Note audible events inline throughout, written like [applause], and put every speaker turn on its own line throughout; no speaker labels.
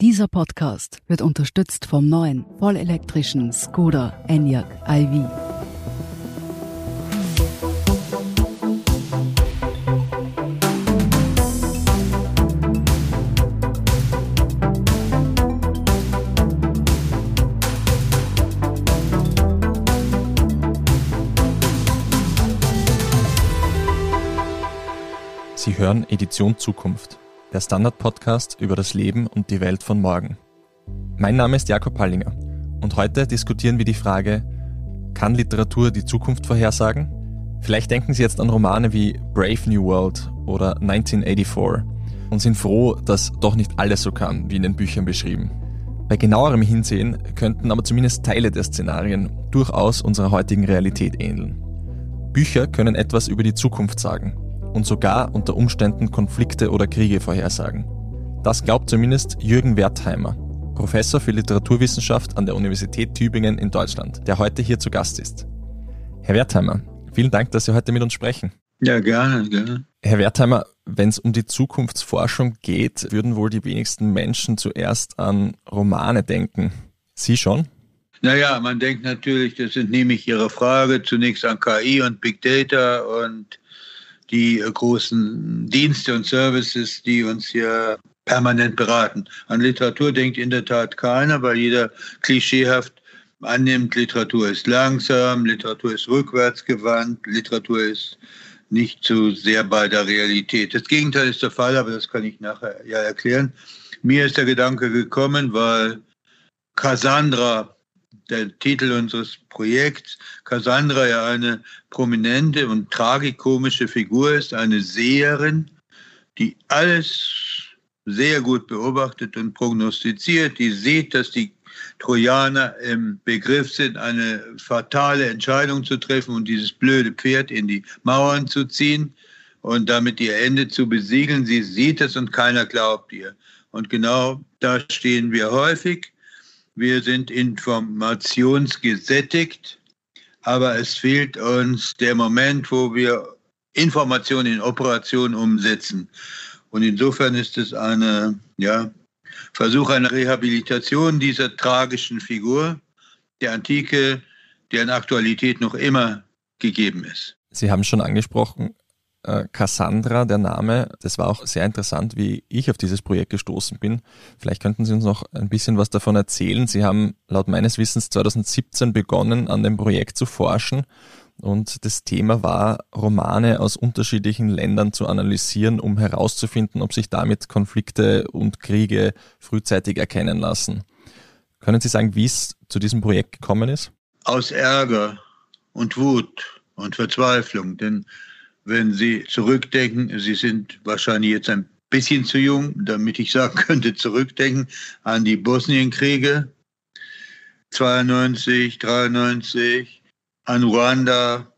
Dieser Podcast wird unterstützt vom neuen vollelektrischen Skoda Enyaq iV.
Sie hören Edition Zukunft, der Standard-Podcast über das Leben und die Welt von morgen. Mein Name ist Jakob Hallinger und heute diskutieren wir die Frage, kann Literatur die Zukunft vorhersagen? Vielleicht denken Sie jetzt an Romane wie Brave New World oder 1984 und sind froh, dass doch nicht alles so kam, wie in den Büchern beschrieben. Bei genauerem Hinsehen könnten aber zumindest Teile der Szenarien durchaus unserer heutigen Realität ähneln. Bücher können etwas über die Zukunft sagen und sogar unter Umständen Konflikte oder Kriege vorhersagen. Das glaubt zumindest Jürgen Wertheimer, Professor für Literaturwissenschaft an der Universität Tübingen in Deutschland, der heute hier zu Gast ist. Herr Wertheimer, vielen Dank, dass Sie heute mit uns sprechen.
Ja, gerne, gerne.
Herr Wertheimer, wenn es um die Zukunftsforschung geht, würden wohl die wenigsten Menschen zuerst an Romane denken. Sie schon?
Naja, man denkt natürlich, das entnehme ich Ihrer Frage, zunächst an KI und Big Data und die großen Dienste und Services, die uns hier permanent beraten. An Literatur denkt in der Tat keiner, weil jeder klischeehaft annimmt, Literatur ist langsam, Literatur ist rückwärtsgewandt, Literatur ist nicht so sehr bei der Realität. Das Gegenteil ist der Fall, aber das kann ich nachher ja erklären. Mir ist der Gedanke gekommen, weil Cassandra der Titel unseres Projekts. Cassandra ja eine prominente und tragikomische Figur ist, eine Seherin, die alles sehr gut beobachtet und prognostiziert, die sieht, dass die Trojaner im Begriff sind, eine fatale Entscheidung zu treffen und dieses blöde Pferd in die Mauern zu ziehen und damit ihr Ende zu besiegeln. Sie sieht es und keiner glaubt ihr. Und genau da stehen wir häufig. Wir sind informationsgesättigt, aber es fehlt uns der Moment, wo wir Informationen in Operationen umsetzen. Und insofern ist es eine, ja, Versuch einer Rehabilitation dieser tragischen Figur der Antike, deren Aktualität noch immer gegeben ist.
Sie haben schon angesprochen, Cassandra, der Name, das war auch sehr interessant, wie ich auf dieses Projekt gestoßen bin. Vielleicht könnten Sie uns noch ein bisschen was davon erzählen. Sie haben laut meines Wissens 2017 begonnen, an dem Projekt zu forschen. Und das Thema war, Romane aus unterschiedlichen Ländern zu analysieren, um herauszufinden, ob sich damit Konflikte und Kriege frühzeitig erkennen lassen. Können Sie sagen, wie es zu diesem Projekt gekommen ist?
Aus Ärger und Wut und Verzweiflung. Denn wenn Sie zurückdenken, Sie sind wahrscheinlich jetzt ein bisschen zu jung, damit ich sagen [laughs] könnte, zurückdenken an die Bosnienkriege. 92, 93, an Ruanda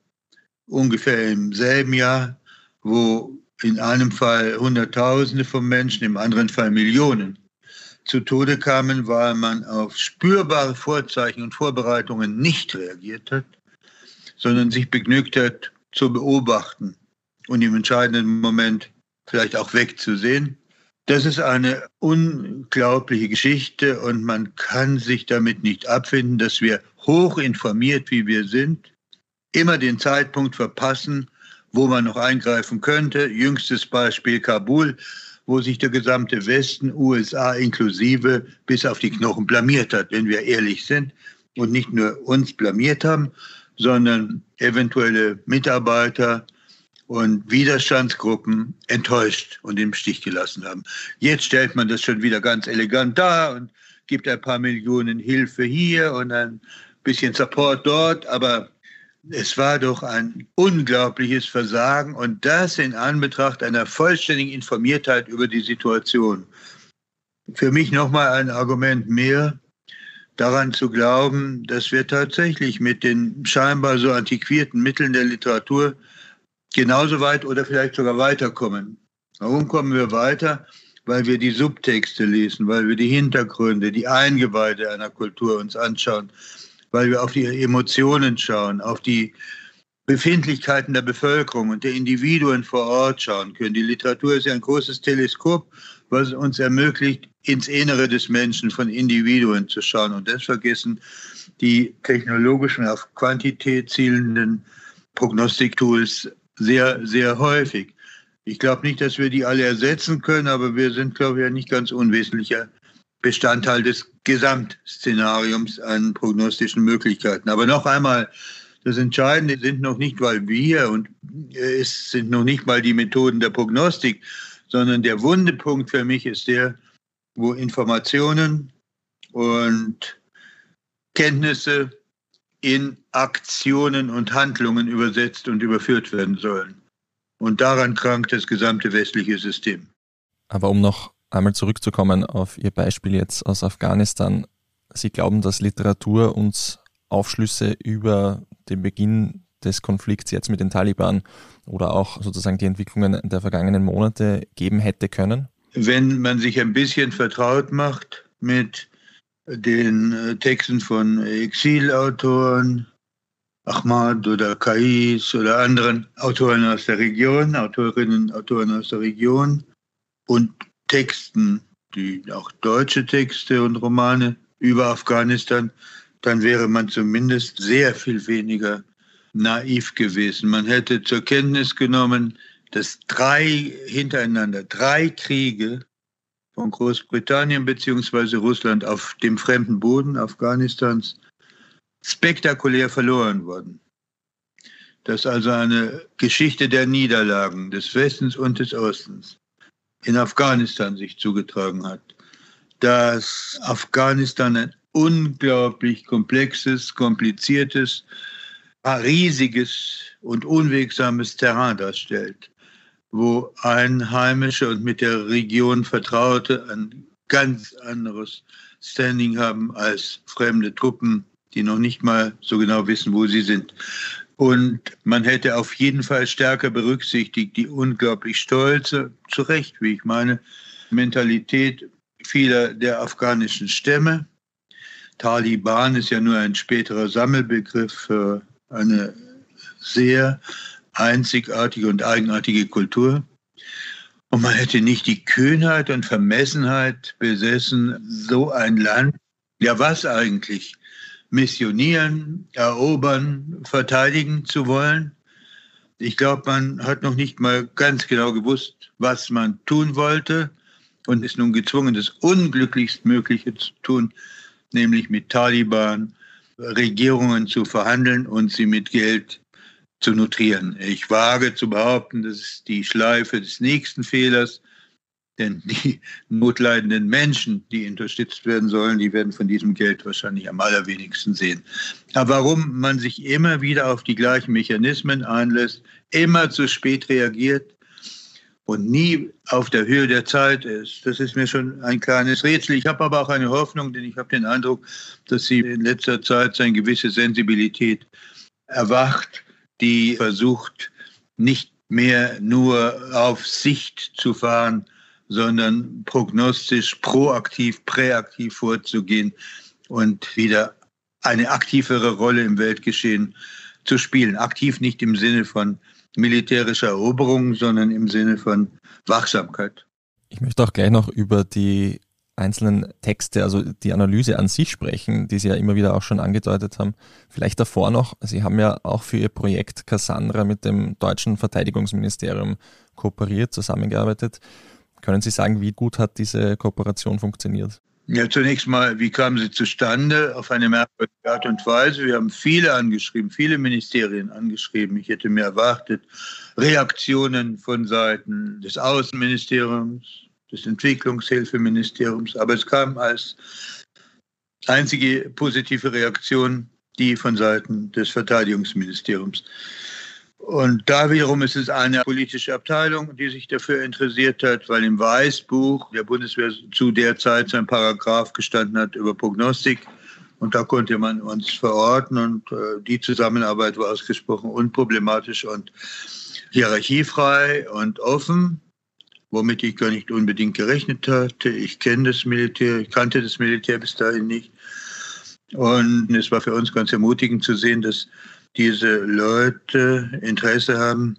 ungefähr im selben Jahr, wo in einem Fall Hunderttausende von Menschen, im anderen Fall Millionen zu Tode kamen, weil man auf spürbare Vorzeichen und Vorbereitungen nicht reagiert hat, sondern sich begnügt hat, zu beobachten und im entscheidenden Moment vielleicht auch wegzusehen. Das ist eine unglaubliche Geschichte und man kann sich damit nicht abfinden, dass wir hoch informiert, wie wir sind, immer den Zeitpunkt verpassen, wo man noch eingreifen könnte. Jüngstes Beispiel Kabul, wo sich der gesamte Westen, USA inklusive, bis auf die Knochen blamiert hat, wenn wir ehrlich sind und nicht nur uns blamiert haben, sondern eventuelle Mitarbeiter und Widerstandsgruppen enttäuscht und im Stich gelassen haben. Jetzt stellt man das schon wieder ganz elegant dar und gibt ein paar Millionen Hilfe hier und ein bisschen Support dort, aber es war doch ein unglaubliches Versagen und das in Anbetracht einer vollständigen Informiertheit über die Situation. Für mich nochmal ein Argument mehr, daran zu glauben, dass wir tatsächlich mit den scheinbar so antiquierten Mitteln der Literatur genauso weit oder vielleicht sogar weiterkommen. Warum kommen wir weiter? Weil wir die Subtexte lesen, weil wir die Hintergründe, die Eingeweide einer Kultur uns anschauen, weil wir auf die Emotionen schauen, auf die Befindlichkeiten der Bevölkerung und der Individuen vor Ort schauen können. Die Literatur ist ja ein großes Teleskop, was uns ermöglicht, ins Innere des Menschen von Individuen zu schauen. Und das vergessen die technologischen, auf Quantität zielenden Prognostiktools sehr, sehr häufig. Ich glaube nicht, dass wir die alle ersetzen können, aber wir sind, glaube ich, ein nicht ganz unwesentlicher Bestandteil des Gesamtszenariums an prognostischen Möglichkeiten. Aber noch einmal, das Entscheidende sind noch nicht mal wir und es sind noch nicht mal die Methoden der Prognostik, sondern der Wundepunkt für mich ist der, wo Informationen und Kenntnisse in Aktionen und Handlungen übersetzt und überführt werden sollen. Und daran krankt das gesamte westliche System.
Aber um noch einmal zurückzukommen auf Ihr Beispiel jetzt aus Afghanistan. Sie glauben, dass Literatur uns Aufschlüsse über den Beginn des Konflikts jetzt mit den Taliban oder auch sozusagen die Entwicklungen der vergangenen Monate geben hätte können?
Wenn man sich ein bisschen vertraut macht mit den äh, Texten von Exilautoren, Ahmad oder Kais oder anderen Autoren aus der Region, Autorinnen Autoren aus der Region und Texten, die auch deutsche Texte und Romane über Afghanistan, dann wäre man zumindest sehr viel weniger naiv gewesen. Man hätte zur Kenntnis genommen, dass drei hintereinander, drei Kriege von Großbritannien bzw. Russland auf dem fremden Boden Afghanistans spektakulär verloren wurden. Dass also eine Geschichte der Niederlagen des Westens und des Ostens in Afghanistan sich zugetragen hat. Dass Afghanistan ein unglaublich komplexes, kompliziertes, riesiges und unwegsames Terrain darstellt wo Einheimische und mit der Region Vertraute ein ganz anderes Standing haben als fremde Truppen, die noch nicht mal so genau wissen, wo sie sind. Und man hätte auf jeden Fall stärker berücksichtigt die unglaublich stolze, zu Recht, wie ich meine, Mentalität vieler der afghanischen Stämme. Taliban ist ja nur ein späterer Sammelbegriff für eine sehr einzigartige und eigenartige Kultur. Und man hätte nicht die Kühnheit und Vermessenheit besessen, so ein Land, ja was eigentlich, missionieren, erobern, verteidigen zu wollen. Ich glaube, man hat noch nicht mal ganz genau gewusst, was man tun wollte und ist nun gezwungen, das Unglücklichstmögliche zu tun, nämlich mit Taliban Regierungen zu verhandeln und sie mit Geld zu notieren. Ich wage zu behaupten, das ist die Schleife des nächsten Fehlers, denn die [laughs] notleidenden Menschen, die unterstützt werden sollen, die werden von diesem Geld wahrscheinlich am allerwenigsten sehen. Aber warum man sich immer wieder auf die gleichen Mechanismen einlässt, immer zu spät reagiert und nie auf der Höhe der Zeit ist, das ist mir schon ein kleines Rätsel. Ich habe aber auch eine Hoffnung, denn ich habe den Eindruck, dass sie in letzter Zeit seine gewisse Sensibilität erwacht die versucht, nicht mehr nur auf Sicht zu fahren, sondern prognostisch, proaktiv, präaktiv vorzugehen und wieder eine aktivere Rolle im Weltgeschehen zu spielen. Aktiv nicht im Sinne von militärischer Eroberung, sondern im Sinne von Wachsamkeit.
Ich möchte auch gleich noch über die einzelnen Texte, also die Analyse an sich sprechen, die Sie ja immer wieder auch schon angedeutet haben. Vielleicht davor noch, Sie haben ja auch für Ihr Projekt Cassandra mit dem deutschen Verteidigungsministerium kooperiert, zusammengearbeitet. Können Sie sagen, wie gut hat diese Kooperation funktioniert?
Ja, zunächst mal, wie kam sie zustande? Auf eine merkwürdige Art und Weise. Wir haben viele angeschrieben, viele Ministerien angeschrieben. Ich hätte mir erwartet, Reaktionen von Seiten des Außenministeriums, des Entwicklungshilfeministeriums. Aber es kam als einzige positive Reaktion die von Seiten des Verteidigungsministeriums. Und da wiederum ist es eine politische Abteilung, die sich dafür interessiert hat, weil im Weißbuch der Bundeswehr zu der Zeit sein Paragraph gestanden hat über Prognostik. Und da konnte man uns verorten und äh, die Zusammenarbeit war ausgesprochen unproblematisch und hierarchiefrei und offen womit ich gar nicht unbedingt gerechnet hatte. Ich kenne das Militär, ich kannte das Militär bis dahin nicht. Und es war für uns ganz ermutigend zu sehen, dass diese Leute Interesse haben,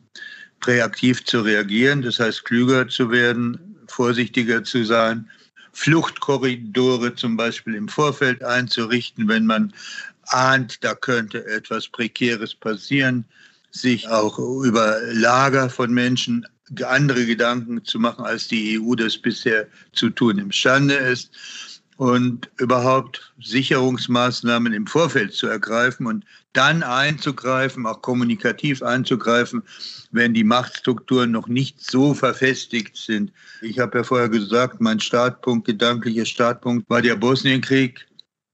präaktiv zu reagieren, das heißt klüger zu werden, vorsichtiger zu sein, Fluchtkorridore zum Beispiel im Vorfeld einzurichten, wenn man ahnt, da könnte etwas Prekäres passieren, sich auch über Lager von Menschen andere Gedanken zu machen, als die EU das bisher zu tun imstande ist und überhaupt Sicherungsmaßnahmen im Vorfeld zu ergreifen und dann einzugreifen, auch kommunikativ einzugreifen, wenn die Machtstrukturen noch nicht so verfestigt sind. Ich habe ja vorher gesagt, mein Startpunkt, gedanklicher Startpunkt war der Bosnienkrieg.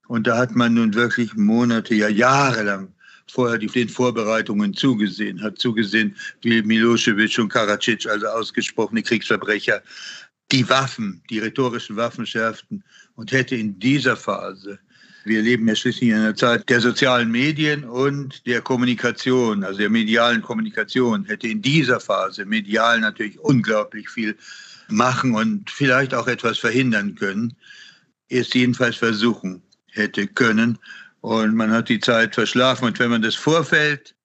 Und da hat man nun wirklich Monate, ja jahrelang vorher den Vorbereitungen zugesehen, hat zugesehen, wie Milosevic und Karadzic, also ausgesprochene Kriegsverbrecher, die Waffen, die rhetorischen Waffen schärften und hätte in dieser Phase, wir leben ja schließlich in einer Zeit der sozialen Medien und der Kommunikation, also der medialen Kommunikation, hätte in dieser Phase medial natürlich unglaublich viel machen und vielleicht auch etwas verhindern können, es jedenfalls versuchen hätte können. Und man hat die Zeit verschlafen. Und wenn man das Vorfeld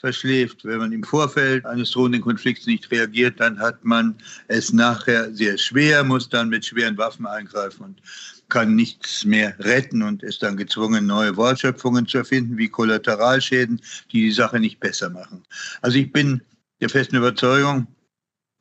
verschläft, wenn man im Vorfeld eines drohenden Konflikts nicht reagiert, dann hat man es nachher sehr schwer, muss dann mit schweren Waffen eingreifen und kann nichts mehr retten und ist dann gezwungen, neue Wortschöpfungen zu erfinden, wie Kollateralschäden, die die Sache nicht besser machen. Also ich bin der festen Überzeugung,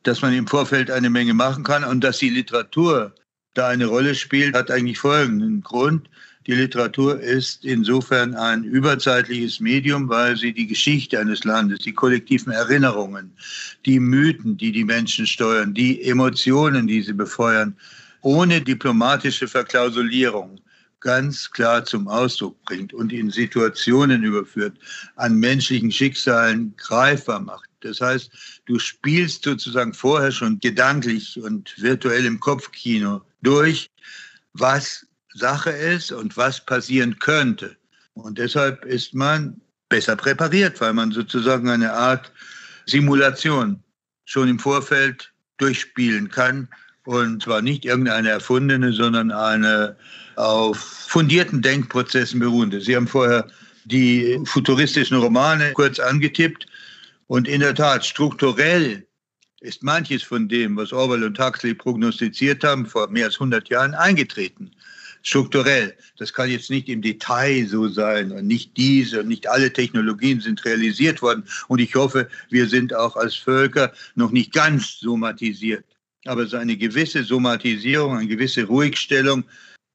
dass man im Vorfeld eine Menge machen kann und dass die Literatur da eine Rolle spielt, hat eigentlich folgenden Grund. Die Literatur ist insofern ein überzeitliches Medium, weil sie die Geschichte eines Landes, die kollektiven Erinnerungen, die Mythen, die die Menschen steuern, die Emotionen, die sie befeuern, ohne diplomatische Verklausulierung ganz klar zum Ausdruck bringt und in Situationen überführt, an menschlichen Schicksalen greifbar macht. Das heißt, du spielst sozusagen vorher schon gedanklich und virtuell im Kopfkino durch, was Sache ist und was passieren könnte. Und deshalb ist man besser präpariert, weil man sozusagen eine Art Simulation schon im Vorfeld durchspielen kann. Und zwar nicht irgendeine erfundene, sondern eine auf fundierten Denkprozessen beruhende. Sie haben vorher die futuristischen Romane kurz angetippt. Und in der Tat, strukturell ist manches von dem, was Orwell und Huxley prognostiziert haben, vor mehr als 100 Jahren eingetreten strukturell. Das kann jetzt nicht im Detail so sein und nicht diese und nicht alle Technologien sind realisiert worden. Und ich hoffe, wir sind auch als Völker noch nicht ganz somatisiert. Aber so eine gewisse Somatisierung, eine gewisse Ruhigstellung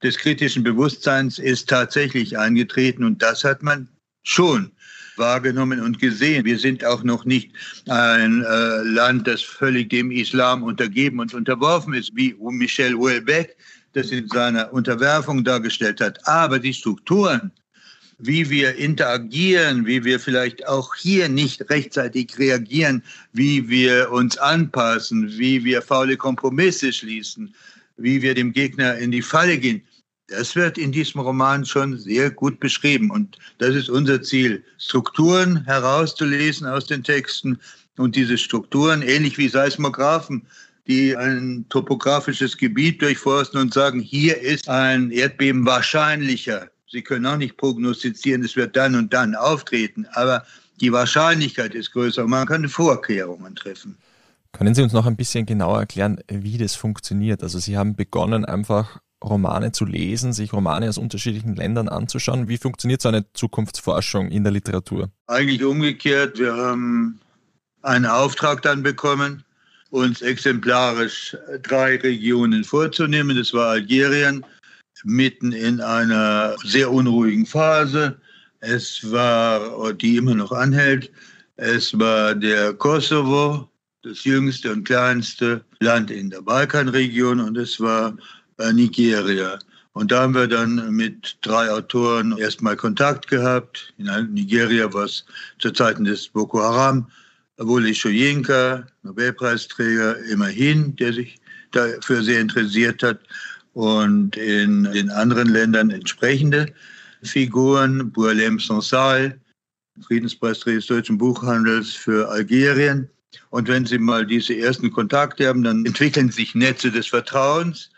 des kritischen Bewusstseins ist tatsächlich eingetreten und das hat man schon wahrgenommen und gesehen. Wir sind auch noch nicht ein äh, Land, das völlig dem Islam untergeben und unterworfen ist, wie Michel Houellebecq das in seiner Unterwerfung dargestellt hat. Aber die Strukturen, wie wir interagieren, wie wir vielleicht auch hier nicht rechtzeitig reagieren, wie wir uns anpassen, wie wir faule Kompromisse schließen, wie wir dem Gegner in die Falle gehen, das wird in diesem Roman schon sehr gut beschrieben. Und das ist unser Ziel, Strukturen herauszulesen aus den Texten und diese Strukturen, ähnlich wie Seismographen, die ein topografisches Gebiet durchforsten und sagen, hier ist ein Erdbeben wahrscheinlicher. Sie können auch nicht prognostizieren, es wird dann und dann auftreten, aber die Wahrscheinlichkeit ist größer. Man kann Vorkehrungen treffen.
Können Sie uns noch ein bisschen genauer erklären, wie das funktioniert? Also Sie haben begonnen, einfach Romane zu lesen, sich Romane aus unterschiedlichen Ländern anzuschauen. Wie funktioniert so eine Zukunftsforschung in der Literatur?
Eigentlich umgekehrt. Wir haben einen Auftrag dann bekommen uns exemplarisch drei Regionen vorzunehmen. Das war Algerien mitten in einer sehr unruhigen Phase. Es war, die immer noch anhält, es war der Kosovo, das jüngste und kleinste Land in der Balkanregion, und es war äh, Nigeria. Und da haben wir dann mit drei Autoren erstmal Kontakt gehabt. In Nigeria war es zu Zeiten des Boko Haram Wole Soyinka, Nobelpreisträger, immerhin, der sich dafür sehr interessiert hat. Und in den anderen Ländern entsprechende Figuren, Bourlem Sansal, Friedenspreisträger des deutschen Buchhandels für Algerien. Und wenn Sie mal diese ersten Kontakte haben, dann entwickeln sich Netze des Vertrauens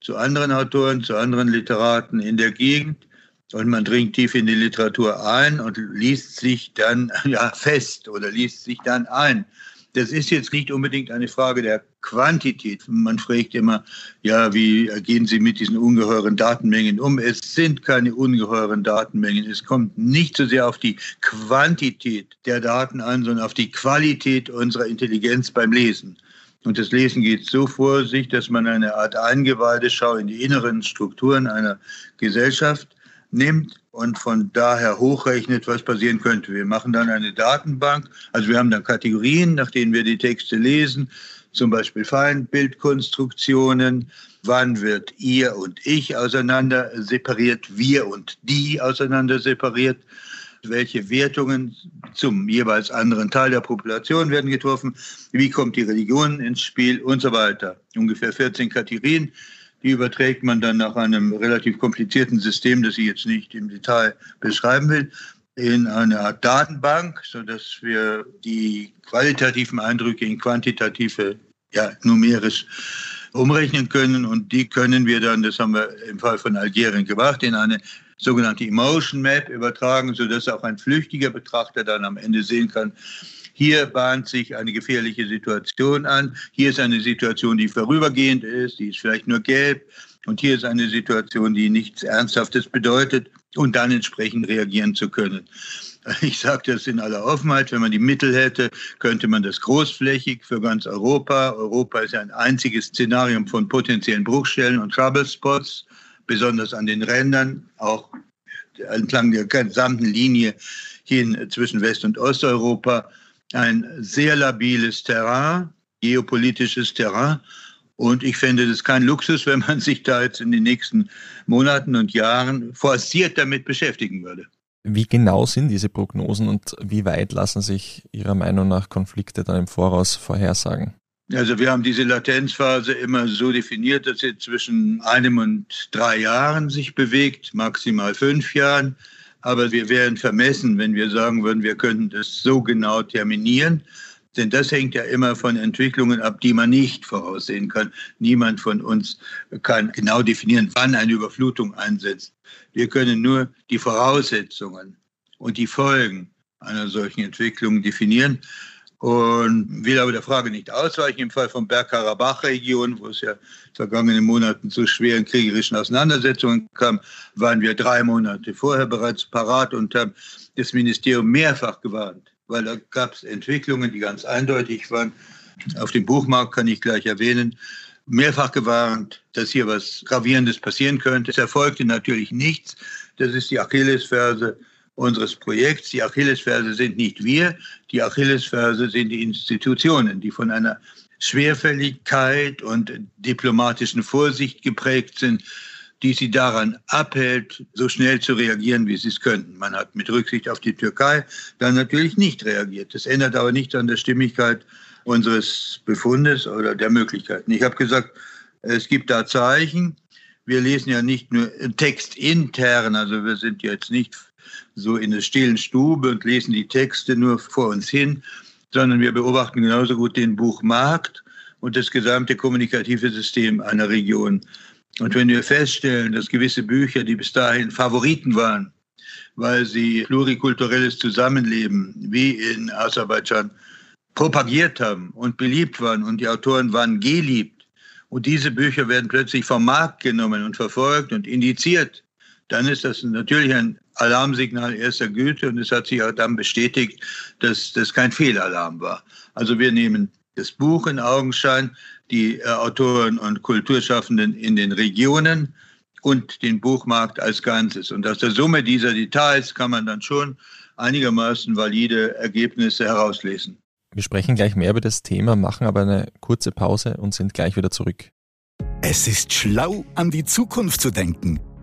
zu anderen Autoren, zu anderen Literaten in der Gegend. Und man dringt tief in die Literatur ein und liest sich dann [laughs] ja fest oder liest sich dann ein Das ist jetzt nicht unbedingt eine Frage der Quantität. Man fragt immer, ja, wie gehen Sie mit diesen ungeheuren Datenmengen um? Es sind keine ungeheuren Datenmengen. Es kommt nicht so sehr auf die Quantität der Daten an, sondern auf die Qualität unserer Intelligenz beim Lesen. Und das Lesen geht so vor sich, dass man eine Art Eingeweideschau in die inneren Strukturen einer Gesellschaft nimmt und von daher hochrechnet, was passieren könnte. Wir machen dann eine Datenbank, also wir haben dann Kategorien, nach denen wir die Texte lesen, zum Beispiel Feinbildkonstruktionen, wann wird ihr und ich auseinander separiert, wir und die auseinander separiert, welche Wertungen zum jeweils anderen Teil der Population werden getroffen, wie kommt die Religion ins Spiel? Und so weiter. Ungefähr 14 Kategorien die überträgt man dann nach einem relativ komplizierten System, das ich jetzt nicht im Detail beschreiben will, in eine Art Datenbank, sodass wir die qualitativen Eindrücke in quantitative, ja, numerisch umrechnen können. Und die können wir dann, das haben wir im Fall von Algerien gemacht, in eine sogenannte Emotion Map übertragen, sodass auch ein flüchtiger Betrachter dann am Ende sehen kann, hier bahnt sich eine gefährliche Situation an. Hier ist eine Situation, die vorübergehend ist, die ist vielleicht nur gelb. Und hier ist eine Situation, die nichts Ernsthaftes bedeutet und dann entsprechend reagieren zu können. [laughs] Ich sage das in aller Offenheit, wenn man die Mittel hätte, könnte man das großflächig für ganz Europa. Europa ist ein einziges Szenarium von potenziellen Bruchstellen und Troublespots, besonders an den Rändern, auch entlang der gesamten Linie hin zwischen West- und Osteuropa ein sehr labiles Terrain, geopolitisches Terrain. Und ich fände das kein Luxus, wenn man sich da jetzt in den nächsten Monaten und Jahren forciert damit beschäftigen würde.
Wie genau sind diese Prognosen und wie weit lassen sich Ihrer Meinung nach Konflikte dann im Voraus vorhersagen?
Also wir haben diese Latenzphase immer so definiert, dass sie zwischen einem und drei Jahren sich bewegt, maximal fünf Jahren. Aber wir wären vermessen, wenn wir sagen würden, wir könnten das so genau terminieren. Denn das hängt ja immer von Entwicklungen ab, die man nicht voraussehen kann. Niemand von uns kann genau definieren, wann eine Überflutung einsetzt. Wir können nur die Voraussetzungen und die Folgen einer solchen Entwicklung definieren und will aber der Frage nicht ausweichen. Im Fall von Bergkarabach-Region, wo es ja vergangenen Monaten zu schweren kriegerischen Auseinandersetzungen kam, waren wir drei Monate vorher bereits parat und haben das Ministerium mehrfach gewarnt, weil da gab es Entwicklungen, die ganz eindeutig waren. Auf dem Buchmarkt kann ich gleich erwähnen, mehrfach gewarnt, dass hier was Gravierendes passieren könnte. Es erfolgte natürlich nichts. Das ist die Achillesferse unseres Projekts. Die Achillesferse sind nicht wir, die Achillesferse sind die Institutionen, die von einer Schwerfälligkeit und diplomatischen Vorsicht geprägt sind, die sie daran abhält, so schnell zu reagieren, wie sie es könnten. Man hat mit Rücksicht auf die Türkei dann natürlich nicht reagiert. Das ändert aber nichts an der Stimmigkeit unseres Befundes oder der Möglichkeiten. Ich habe gesagt, es gibt da Zeichen. Wir lesen ja nicht nur Text intern, also wir sind jetzt nicht so in der stillen Stube und lesen die Texte nur vor uns hin, sondern wir beobachten genauso gut den Buchmarkt und das gesamte kommunikative System einer Region. Und wenn wir feststellen, dass gewisse Bücher, die bis dahin Favoriten waren, weil sie plurikulturelles Zusammenleben wie in Aserbaidschan propagiert haben und beliebt waren und die Autoren waren geliebt und diese Bücher werden plötzlich vom Markt genommen und verfolgt und indiziert, dann ist das natürlich ein Alarmsignal erster Güte und es hat sich auch dann bestätigt, dass das kein Fehlalarm war. Also wir nehmen das Buch in Augenschein, die äh, Autoren und Kulturschaffenden in den Regionen und den Buchmarkt als Ganzes. Und aus der Summe dieser Details kann man dann schon einigermaßen valide Ergebnisse herauslesen.
Wir sprechen gleich mehr über das Thema, machen aber eine kurze Pause und sind gleich wieder zurück.
Es ist schlau, an die Zukunft zu denken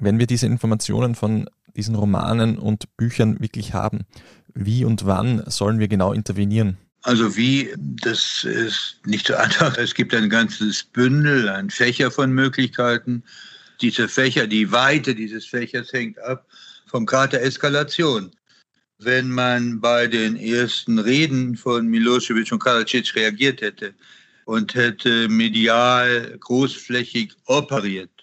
wenn wir diese Informationen von diesen Romanen und Büchern wirklich haben, wie und wann sollen wir genau intervenieren?
Also wie, das ist nicht so [laughs] einfach. Es gibt ein ganzes Bündel, ein Fächer von Möglichkeiten. Diese Fächer, die Weite dieses Fächers hängt ab vom Grad der Eskalation. Wenn man bei den ersten Reden von Milosevic und Karadzic reagiert hätte und hätte medial großflächig operiert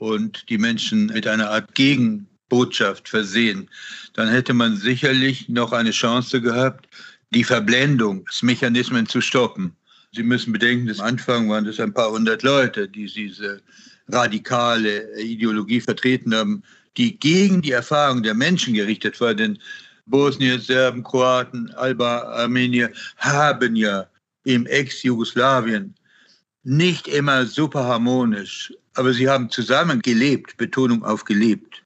und die Menschen mit einer Art Gegenbotschaft versehen, dann hätte man sicherlich noch eine Chance gehabt, die Verblendungsmechanismen zu stoppen. Sie müssen bedenken, am Anfang waren das ein paar hundert Leute, die diese radikale Ideologie vertreten haben, die gegen die Erfahrung der Menschen gerichtet war. Denn Bosnier, Serben, Kroaten, Alba, Armenier haben ja im Ex-Jugoslawien nicht immer super harmonisch, aber sie haben zusammen gelebt, Betonung auf gelebt.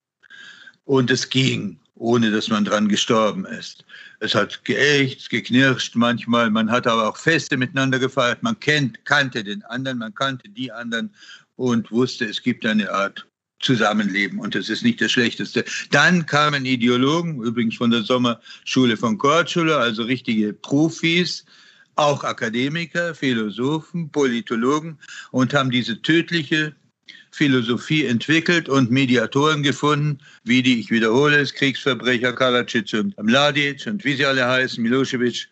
Und es ging, ohne dass man dran gestorben ist. Es hat geächt, geknirscht manchmal, man hat aber auch Feste miteinander gefeiert, man kennt, kannte den anderen, man kannte die anderen und wusste, es gibt eine Art Zusammenleben und das ist nicht das Schlechteste. Dann kamen Ideologen, übrigens von der Sommerschule von Kortschule, also richtige Profis, auch Akademiker, Philosophen, Politologen und haben diese tödliche Philosophie entwickelt und Mediatoren gefunden, wie die, ich wiederhole es, Kriegsverbrecher Kalacic und Mladic und wie sie alle heißen, Milosevic,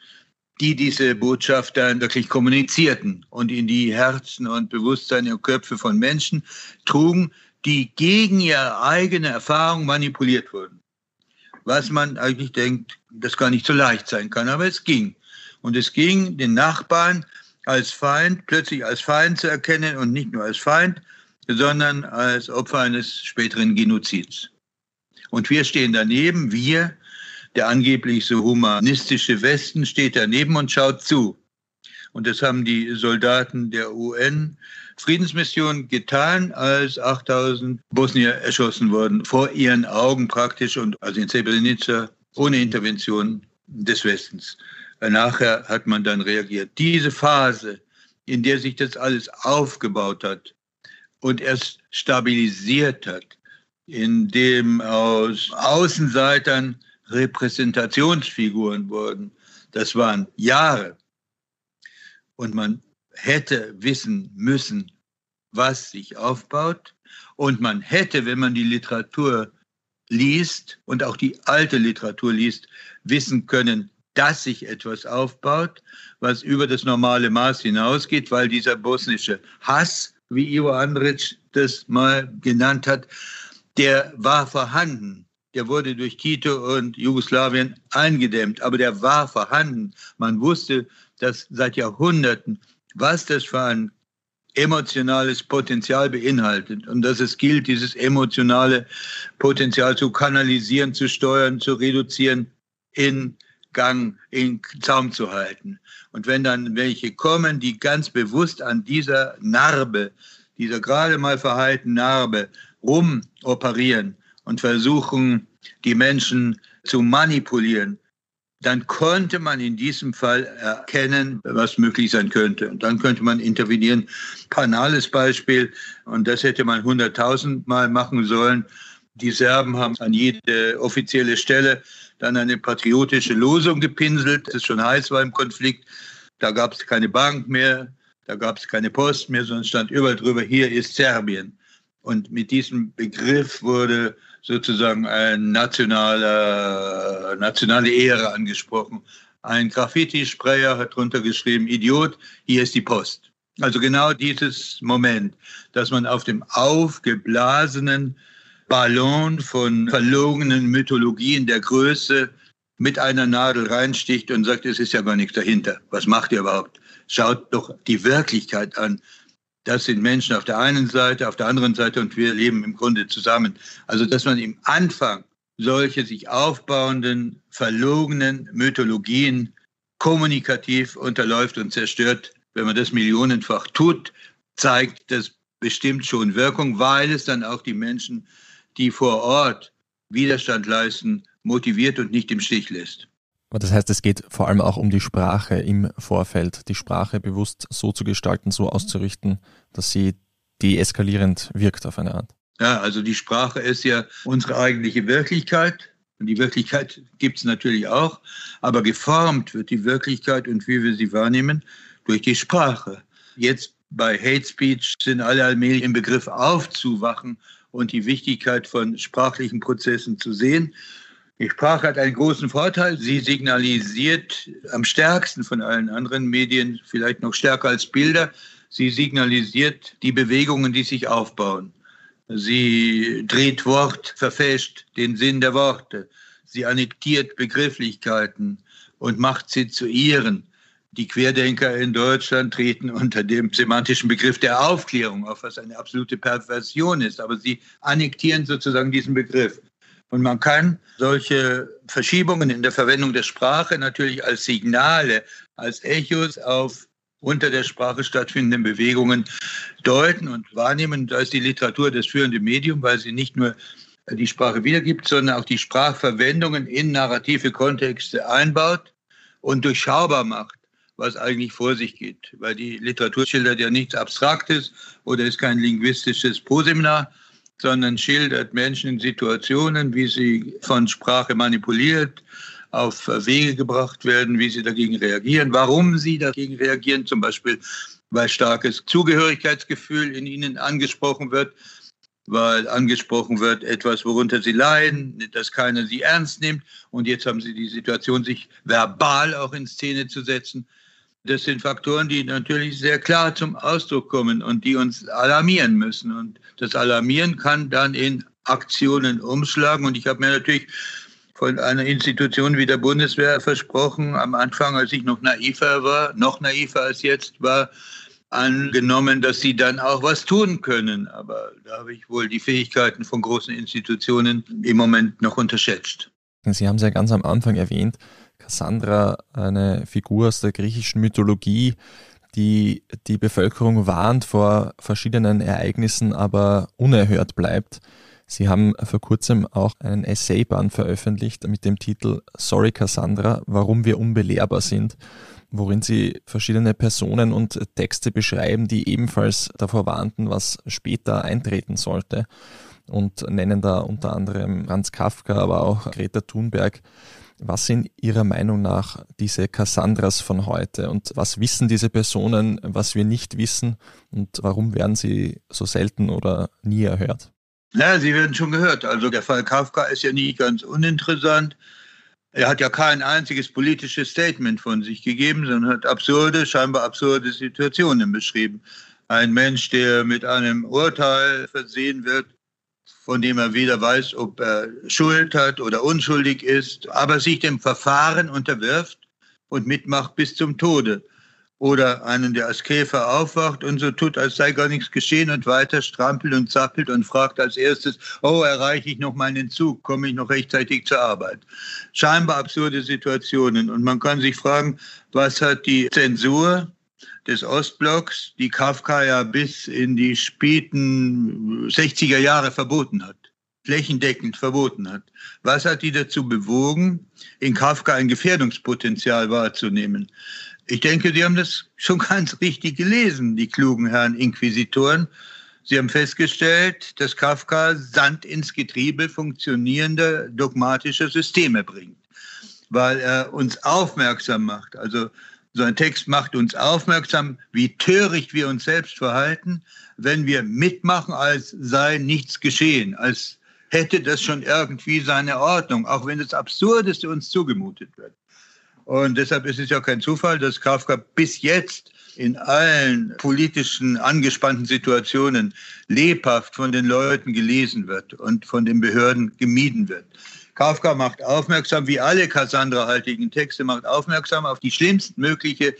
die diese Botschaft dann wirklich kommunizierten und in die Herzen und Bewusstseine und Köpfe von Menschen trugen, die gegen ihre eigene Erfahrung manipuliert wurden. Was man eigentlich denkt, das gar nicht so leicht sein kann, aber es ging. Und es ging, den Nachbarn als Feind, plötzlich als Feind zu erkennen und nicht nur als Feind, sondern als Opfer eines späteren Genozids. Und wir stehen daneben, wir, der angeblich so humanistische Westen, steht daneben und schaut zu. Und das haben die Soldaten der UN Friedensmission getan, als 8000 Bosnier erschossen wurden, vor ihren Augen praktisch und also in Srebrenica ohne Intervention des Westens. Nachher hat man dann reagiert. Diese Phase, in der sich das alles aufgebaut hat und erst stabilisiert hat, in dem aus Außenseitern Repräsentationsfiguren wurden, das waren Jahre. Und man hätte wissen müssen, was sich aufbaut. Und man hätte, wenn man die Literatur liest und auch die alte Literatur liest, wissen können, dass sich etwas aufbaut, was über das normale Maß hinausgeht, weil dieser bosnische Hass, wie Ivo Andrić das mal genannt hat, der war vorhanden. Der wurde durch Tito und Jugoslawien eingedämmt, aber der war vorhanden. Man wusste, dass seit Jahrhunderten was das für ein emotionales Potenzial beinhaltet und dass es gilt, dieses emotionale Potenzial zu kanalisieren, zu steuern, zu reduzieren, in Gang, in Zaum zu halten. Und wenn dann welche kommen, die ganz bewusst an dieser Narbe, dieser gerade mal verheilten Narbe rumoperieren und versuchen, die Menschen zu manipulieren, dann konnte man in diesem Fall erkennen, was möglich sein könnte. Und dann könnte man intervenieren. Banales Beispiel, und das hätte man hunderttausendmal machen sollen. Die Serben haben an jede offizielle Stelle dann eine patriotische Losung gepinselt, das schon heiß war im Konflikt. Da gab es keine Bank mehr, da gab es keine Post mehr, sondern stand überall drüber, hier ist Serbien. Und mit diesem Begriff wurde sozusagen ein nationaler, nationale Ehre angesprochen. Ein Graffiti-Sprayer hat drunter geschrieben, Idiot, hier ist die Post. Also genau dieses Moment, dass man auf dem aufgeblasenen Ballon von verlogenen Mythologien der Größe mit einer Nadel reinsticht und sagt, es ist ja gar nichts dahinter. Was macht ihr überhaupt? Schaut doch die Wirklichkeit an. Das sind Menschen auf der einen Seite, auf der anderen Seite und wir leben im Grunde zusammen. Also, dass man im Anfang solche sich aufbauenden, verlogenen Mythologien kommunikativ unterläuft und zerstört, wenn man das millionenfach tut, zeigt das bestimmt schon Wirkung, weil es dann auch die Menschen, die vor Ort Widerstand leisten, motiviert und nicht im Stich lässt.
Das heißt, es geht vor allem auch um die Sprache im Vorfeld, die Sprache bewusst so zu gestalten, so auszurichten, dass sie deeskalierend wirkt auf eine Art.
Ja, also die Sprache ist ja unsere eigentliche Wirklichkeit. Und die Wirklichkeit gibt es natürlich auch, aber geformt wird die Wirklichkeit und wie wir sie wahrnehmen durch die Sprache. Jetzt bei Hate Speech sind alle allmählich im Begriff aufzuwachen und die Wichtigkeit von sprachlichen Prozessen zu sehen. Die Sprache hat einen großen Vorteil. Sie signalisiert am stärksten von allen anderen Medien, vielleicht noch stärker als Bilder, sie signalisiert die Bewegungen, die sich aufbauen. Sie dreht Wort, verfälscht den Sinn der Worte. Sie annektiert Begrifflichkeiten und macht sie zu ihren. Die Querdenker in Deutschland treten unter dem semantischen Begriff der Aufklärung auf, was eine absolute Perversion ist. Aber sie annektieren sozusagen diesen Begriff. Und man kann solche Verschiebungen in der Verwendung der Sprache natürlich als Signale, als Echos auf unter der Sprache stattfindende Bewegungen deuten und wahrnehmen. Da ist die Literatur das führende Medium, weil sie nicht nur die Sprache wiedergibt, sondern auch die Sprachverwendungen in narrative Kontexte einbaut und durchschaubar macht, was eigentlich vor sich geht. Weil die Literatur schildert ja nichts Abstraktes oder ist kein linguistisches Proseminar, sondern schildert Menschen in Situationen, wie sie von Sprache manipuliert, auf Wege gebracht werden, wie sie dagegen reagieren, warum sie dagegen reagieren, zum Beispiel weil starkes Zugehörigkeitsgefühl in ihnen angesprochen wird, weil angesprochen wird etwas, worunter sie leiden, dass keiner sie ernst nimmt. Und jetzt haben sie die Situation, sich verbal auch in Szene zu setzen. Das sind Faktoren, die natürlich sehr klar zum Ausdruck kommen und die uns alarmieren müssen. Und das Alarmieren kann dann in Aktionen umschlagen. Und ich habe mir natürlich von einer Institution wie der Bundeswehr versprochen, am Anfang, als ich noch naiver war, noch naiver als jetzt war, angenommen, dass sie dann auch was tun können. Aber da habe ich wohl die Fähigkeiten von großen Institutionen im Moment noch unterschätzt.
Sie haben es ja ganz am Anfang erwähnt, Cassandra, eine Figur aus der griechischen Mythologie, die die Bevölkerung warnt vor verschiedenen Ereignissen, aber unerhört bleibt. Sie haben vor kurzem auch einen Essayband veröffentlicht mit dem Titel Sorry Cassandra, warum wir unbelehrbar sind, worin Sie verschiedene Personen und Texte beschreiben, die ebenfalls davor warnten, was später eintreten sollte und nennen da unter anderem Franz Kafka, aber auch Greta Thunberg. Was sind Ihrer Meinung nach diese Cassandras von heute und was wissen diese Personen, was wir nicht wissen und warum werden sie so selten oder nie erhört?
Ja, Sie werden schon gehört. Also der Fall Kafka ist ja nie ganz uninteressant. Er hat ja kein einziges politisches Statement von sich gegeben, sondern hat absurde, scheinbar absurde Situationen beschrieben. Ein Mensch, der mit einem Urteil versehen wird, von dem er weder weiß, ob er Schuld hat oder unschuldig ist, aber sich dem Verfahren unterwirft und mitmacht bis zum Tode oder einen, der als Käfer aufwacht und so tut, als sei gar nichts geschehen und weiter strampelt und zappelt und fragt als erstes, oh, erreiche ich noch meinen Zug, komme ich noch rechtzeitig zur Arbeit. Scheinbar absurde Situationen. Und man kann sich fragen, was hat die Zensur des Ostblocks, die Kafka ja bis in die späten 60er Jahre verboten hat flächendeckend verboten hat. Was hat die dazu bewogen, in Kafka ein Gefährdungspotenzial wahrzunehmen? Ich denke, die haben das schon [laughs] ganz richtig gelesen, die klugen Herren Inquisitoren. Sie haben festgestellt, dass Kafka Sand ins Getriebe funktionierender dogmatischer Systeme bringt, weil er uns aufmerksam macht. Also so ein Text macht uns aufmerksam, wie töricht wir uns selbst verhalten, wenn wir mitmachen, als sei nichts geschehen, als hätte das schon irgendwie seine Ordnung, auch wenn das Absurdeste uns zugemutet wird. Und deshalb ist es ja kein Zufall, dass Kafka bis jetzt in allen politischen angespannten Situationen lebhaft von den Leuten gelesen wird und von den Behörden gemieden wird. Kafka macht aufmerksam, wie alle Cassandra-haltigen Texte, macht aufmerksam auf die schlimmstmögliche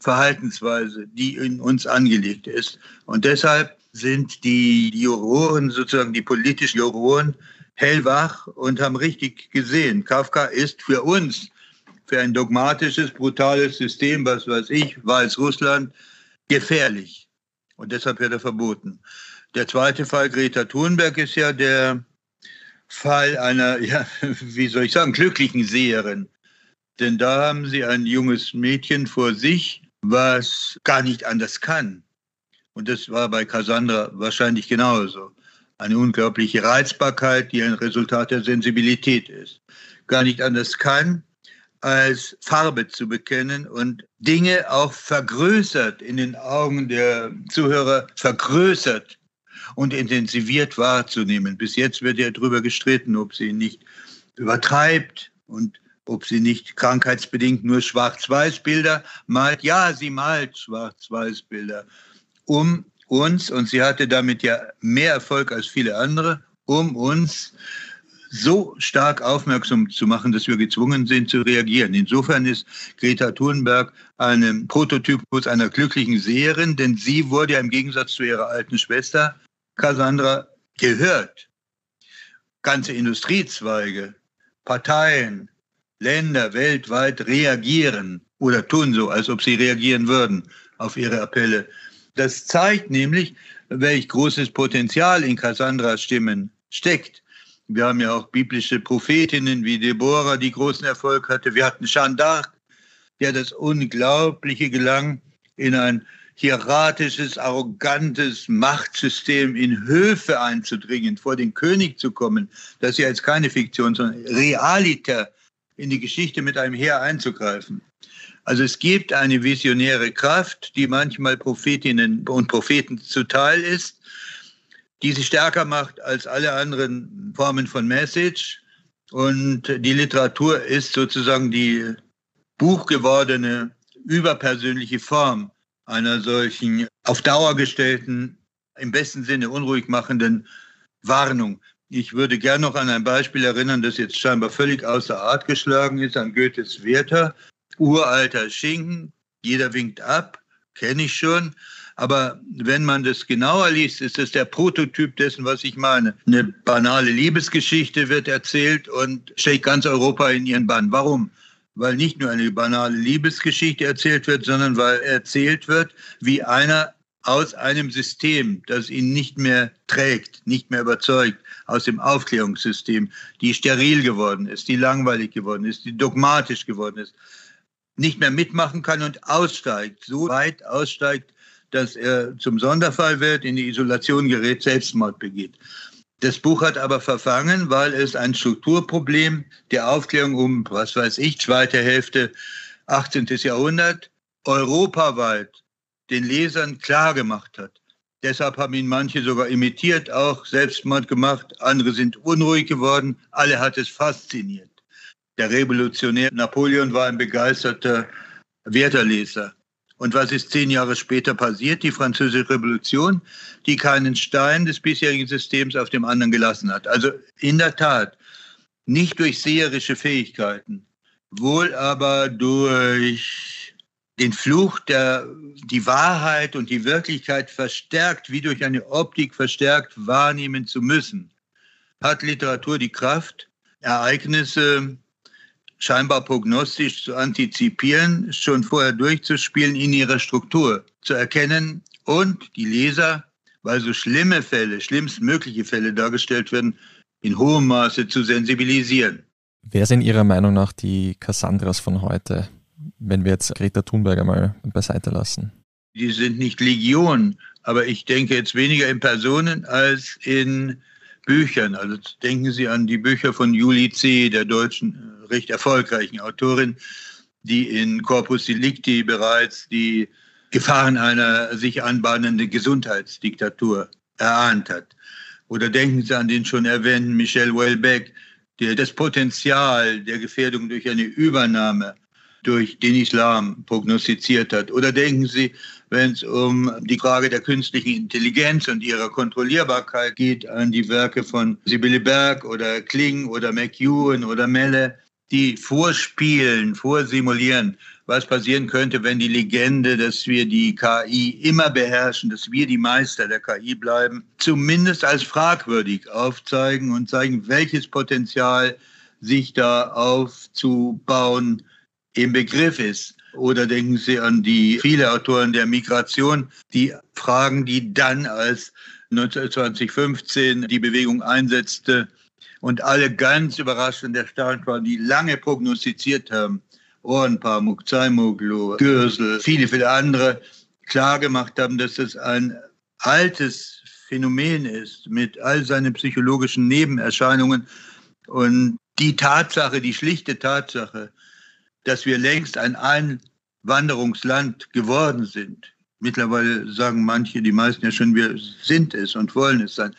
Verhaltensweise, die in uns angelegt ist. Und deshalb sind die Juroren, sozusagen die politischen Juroren, hellwach und haben richtig gesehen, Kafka ist für uns für ein dogmatisches, brutales System, was weiß ich, Weißrussland, gefährlich. Und deshalb wird er verboten. Der zweite Fall, Greta Thunberg, ist ja der Fall einer, [laughs] ja, wie soll ich sagen, glücklichen Seherin. Denn da haben sie ein junges Mädchen vor sich, was gar nicht anders kann. Und das war bei Cassandra wahrscheinlich genauso. eine unglaubliche Reizbarkeit, die ein Resultat der Sensibilität ist. Gar nicht anders kann, als Farbe zu bekennen und Dinge auch vergrößert in den Augen der Zuhörer vergrößert und intensiviert wahrzunehmen. Bis jetzt wird ja darüber gestritten, ob sie nicht übertreibt und ob sie nicht krankheitsbedingt nur Schwarz-Weiß-Bilder malt. Ja, sie malt Schwarz-Weiß-Bilder, um uns, und sie hatte damit ja mehr Erfolg als viele andere, um uns so stark aufmerksam zu machen, dass wir gezwungen sind zu reagieren. Insofern ist Greta Thunberg ein Prototypus einer glücklichen Seherin, denn sie wurde ja im Gegensatz zu ihrer alten Schwester Cassandra gehört. Ganze Industriezweige, Parteien, Länder weltweit reagieren oder tun so, als ob sie reagieren würden auf ihre Appelle. Das zeigt nämlich, welch großes Potenzial in Cassandras Stimmen steckt. Wir haben ja auch biblische Prophetinnen wie Deborah, die großen Erfolg hatte. Wir hatten Jeanne d'Arc, der das Unglaubliche gelang, in ein hierarchisches, arrogantes Machtsystem in Höfe einzudringen, vor den König zu kommen. Das ist ja jetzt keine Fiktion, sondern realiter in die Geschichte mit einem Heer einzugreifen. Also es gibt eine visionäre Kraft, die manchmal Prophetinnen und Propheten zuteil ist die sie stärker macht als alle anderen Formen von Message. Und die Literatur ist sozusagen die buchgewordene, überpersönliche Form einer solchen auf Dauer gestellten, im besten Sinne unruhig machenden Warnung. Ich würde gern noch an ein Beispiel erinnern, das jetzt scheinbar völlig außer Art geschlagen ist, an Goethes Werther. Uralter Schinken, jeder winkt ab, kenne ich schon. Aber wenn man das genauer liest, ist es der Prototyp dessen, was ich meine. Eine banale Liebesgeschichte wird erzählt und steckt ganz Europa in ihren Bann. Warum? Weil nicht nur eine banale Liebesgeschichte erzählt wird, sondern weil erzählt wird, wie einer aus einem System, das ihn nicht mehr trägt, nicht mehr überzeugt, aus dem Aufklärungssystem, die steril geworden ist, die langweilig geworden ist, die dogmatisch geworden ist, nicht mehr mitmachen kann und aussteigt, so weit aussteigt, dass er zum Sonderfall wird, in die Isolation gerät, Selbstmord begeht. Das Buch hat aber verfangen, weil es ein Strukturproblem der Aufklärung um, was weiß ich, zweite Hälfte 18. Jahrhundert europaweit den Lesern klargemacht hat. Deshalb haben ihn manche sogar imitiert, auch Selbstmord gemacht. Andere sind unruhig geworden. Alle hat es fasziniert. Der Revolutionär Napoleon war ein begeisterter Wertherleser. Und was ist zehn Jahre später passiert? Die Französische Revolution, die keinen Stein des bisherigen Systems auf dem anderen gelassen hat. Also in der Tat, nicht durch seherische Fähigkeiten, wohl aber durch den Fluch, der die Wahrheit und die Wirklichkeit verstärkt, wie durch eine Optik verstärkt wahrnehmen zu müssen, hat Literatur die Kraft, Ereignisse scheinbar prognostisch zu antizipieren, schon vorher durchzuspielen, in ihrer Struktur zu erkennen und die Leser, weil so schlimme Fälle, schlimmstmögliche Fälle dargestellt werden, in hohem Maße zu sensibilisieren.
Wer sind Ihrer Meinung nach die Cassandras von heute, wenn wir jetzt Greta Thunberg einmal beiseite lassen?
Die sind nicht Legion, aber ich denke jetzt weniger in Personen als in Büchern. Also denken Sie an die Bücher von Julie C., der deutschen äh, recht erfolgreichen Autorin, die in Corpus Delicti bereits die Gefahren einer sich anbahnenden Gesundheitsdiktatur erahnt hat. Oder denken Sie an den schon erwähnten Michel Houellebecq, der das Potenzial der Gefährdung durch eine Übernahme durch den Islam prognostiziert hat. Oder denken Sie, wenn es um die Frage der künstlichen Intelligenz und ihrer Kontrollierbarkeit geht, an die Werke von Sibylle Berg oder Kling oder McEwen oder Melle, die vorspielen, vorsimulieren, was passieren könnte, wenn die Legende, dass wir die KI immer beherrschen, dass wir die Meister der KI bleiben, zumindest als fragwürdig aufzeigen und zeigen, welches Potenzial sich da aufzubauen im Begriff ist. Oder denken Sie an die viele Autoren der Migration, die Fragen, die dann als 2015 die Bewegung einsetzte und alle ganz überrascht und erstaunt waren, die lange prognostiziert haben. Ohrenpamuk, Zaimoglu, Gürsel, viele, viele andere klar gemacht haben, dass es ein altes Phänomen ist mit all seinen psychologischen Nebenerscheinungen und die Tatsache, die schlichte Tatsache, dass wir längst ein Einwanderungsland geworden sind. Mittlerweile sagen manche, die meisten ja schon, wir sind es und wollen es sein.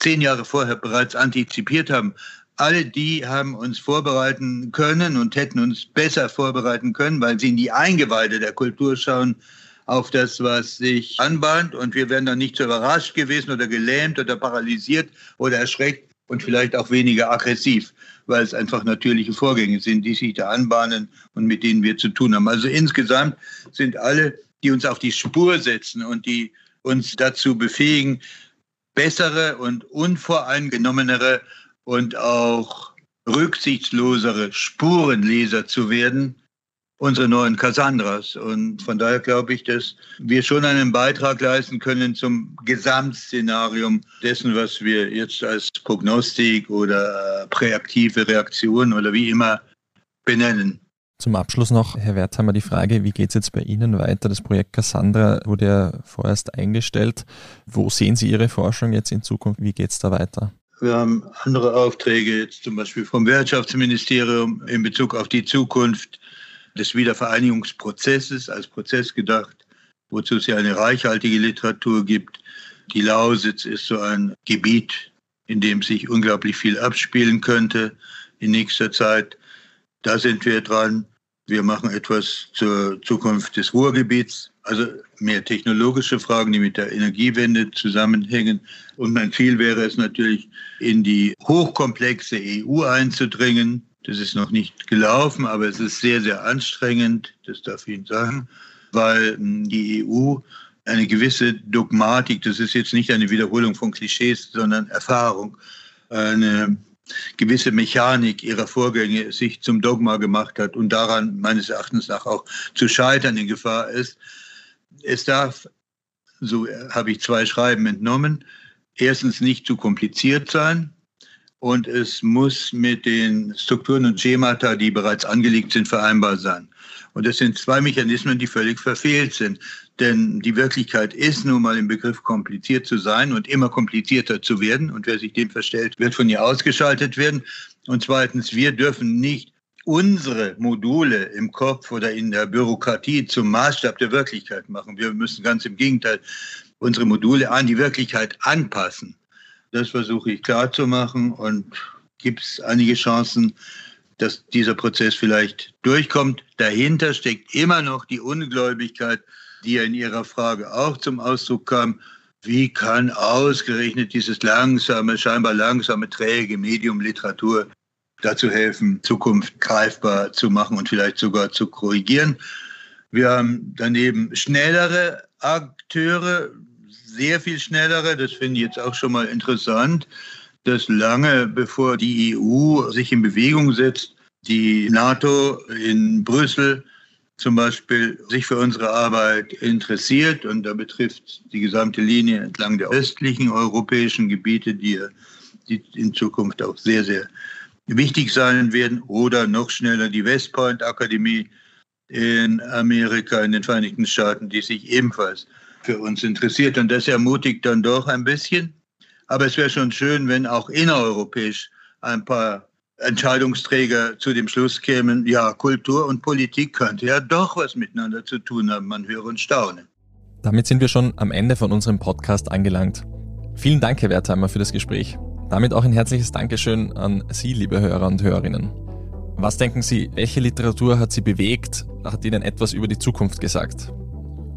Zehn Jahre vorher bereits antizipiert haben. Alle die haben uns vorbereiten können und hätten uns besser vorbereiten können, weil sie in die Eingeweide der Kultur schauen, auf das, was sich anbahnt. Und wir wären dann nicht so überrascht gewesen oder gelähmt oder paralysiert oder erschreckt und vielleicht auch weniger aggressiv, weil es einfach natürliche Vorgänge sind, die sich da anbahnen und mit denen wir zu tun haben. Also insgesamt sind alle, die uns auf die Spur setzen und die uns dazu befähigen, bessere und unvoreingenommenere und auch rücksichtslosere Spurenleser zu werden, unsere neuen Cassandras. Und von daher glaube ich, dass wir schon einen Beitrag leisten können zum Gesamtszenarium dessen, was wir jetzt als Prognostik oder präaktive Reaktion oder wie immer benennen.
Zum Abschluss noch, Herr Wertheimer, die Frage, wie geht es jetzt bei Ihnen weiter? Das Projekt Cassandra wurde ja vorerst eingestellt. Wo sehen Sie Ihre Forschung jetzt in Zukunft? Wie geht es da weiter?
Wir haben andere Aufträge, jetzt zum Beispiel vom Wirtschaftsministerium in Bezug auf die Zukunft des Wiedervereinigungsprozesses als Prozess gedacht, wozu es ja eine reichhaltige Literatur gibt. Die Lausitz ist so ein Gebiet, in dem sich unglaublich viel abspielen könnte in nächster Zeit. Da sind wir dran. Wir machen etwas zur Zukunft des Ruhrgebiets, also mehr technologische Fragen, die mit der Energiewende zusammenhängen. Und mein Ziel wäre es natürlich, in die hochkomplexe EU einzudringen, das ist noch nicht gelaufen, aber es ist sehr, sehr anstrengend, das darf ich Ihnen sagen, weil hm, die EU eine gewisse Dogmatik, das ist jetzt nicht eine Wiederholung von Klischees, sondern Erfahrung, eine gewisse Mechanik ihrer Vorgänge sich zum Dogma gemacht hat und daran meines Erachtens nach auch zu scheitern in Gefahr ist. Es darf, so habe ich zwei Schreiben entnommen, erstens nicht zu kompliziert sein, und es muss mit den Strukturen und Schemata, die bereits angelegt sind, vereinbar sein. Und das sind zwei Mechanismen, die völlig verfehlt sind. Denn die Wirklichkeit ist nun mal im Begriff kompliziert zu sein und immer komplizierter zu werden. Und wer sich dem verstellt, wird von ihr ausgeschaltet werden. Und zweitens, wir dürfen nicht unsere Module im Kopf oder in der Bürokratie zum Maßstab der Wirklichkeit machen. Wir müssen ganz im Gegenteil unsere Module an die Wirklichkeit anpassen. Das versuche ich klarzumachen und gibt es einige Chancen, dass dieser Prozess vielleicht durchkommt. Dahinter steckt immer noch die Ungläubigkeit, die ja in Ihrer Frage auch zum Ausdruck kam. Wie kann ausgerechnet dieses langsame, scheinbar langsame, träge Medium Literatur dazu helfen, Zukunft greifbar zu machen und vielleicht sogar zu korrigieren? Wir haben daneben schnellere Akteure, sehr viel schnellere, das finde ich jetzt auch schon mal interessant, dass lange bevor die EU sich in Bewegung setzt, die NATO in Brüssel zum Beispiel sich für unsere Arbeit interessiert. Und da betrifft die gesamte Linie entlang der östlichen europäischen Gebiete, die, die in Zukunft auch sehr, sehr wichtig sein werden. Oder noch schneller die West Point Akademie in Amerika, in den Vereinigten Staaten, die sich ebenfalls für uns interessiert. Und das ermutigt dann doch ein bisschen. Aber es wäre schon schön, wenn auch innereuropäisch ein paar Entscheidungsträger zu dem Schluss kämen, ja, Kultur und Politik könnte ja doch was miteinander zu tun haben. Man höre und staune.
Damit sind wir schon am Ende von unserem Podcast angelangt. Vielen Dank, Herr Wertheimer, für das Gespräch. Damit auch ein herzliches Dankeschön an Sie, liebe Hörer und Hörerinnen. Was denken Sie, welche Literatur hat Sie bewegt, hat Ihnen etwas über die Zukunft gesagt?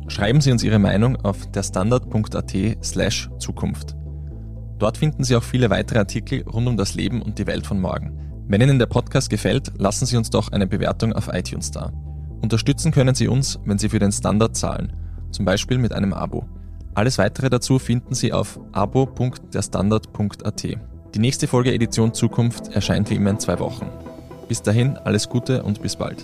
Schreiben Sie uns Ihre Meinung auf derstandard.at slash Zukunft. Dort finden Sie auch viele weitere Artikel rund um das Leben und die Welt von morgen. Wenn Ihnen der Podcast gefällt, lassen Sie uns doch eine Bewertung auf iTunes da. Unterstützen können Sie uns, wenn Sie für den Standard zahlen, zum Beispiel mit einem Abo. Alles weitere dazu finden Sie auf abo.derstandard.at. Die nächste Folge Edition Zukunft erscheint wie immer in zwei Wochen. Bis dahin alles Gute und bis bald.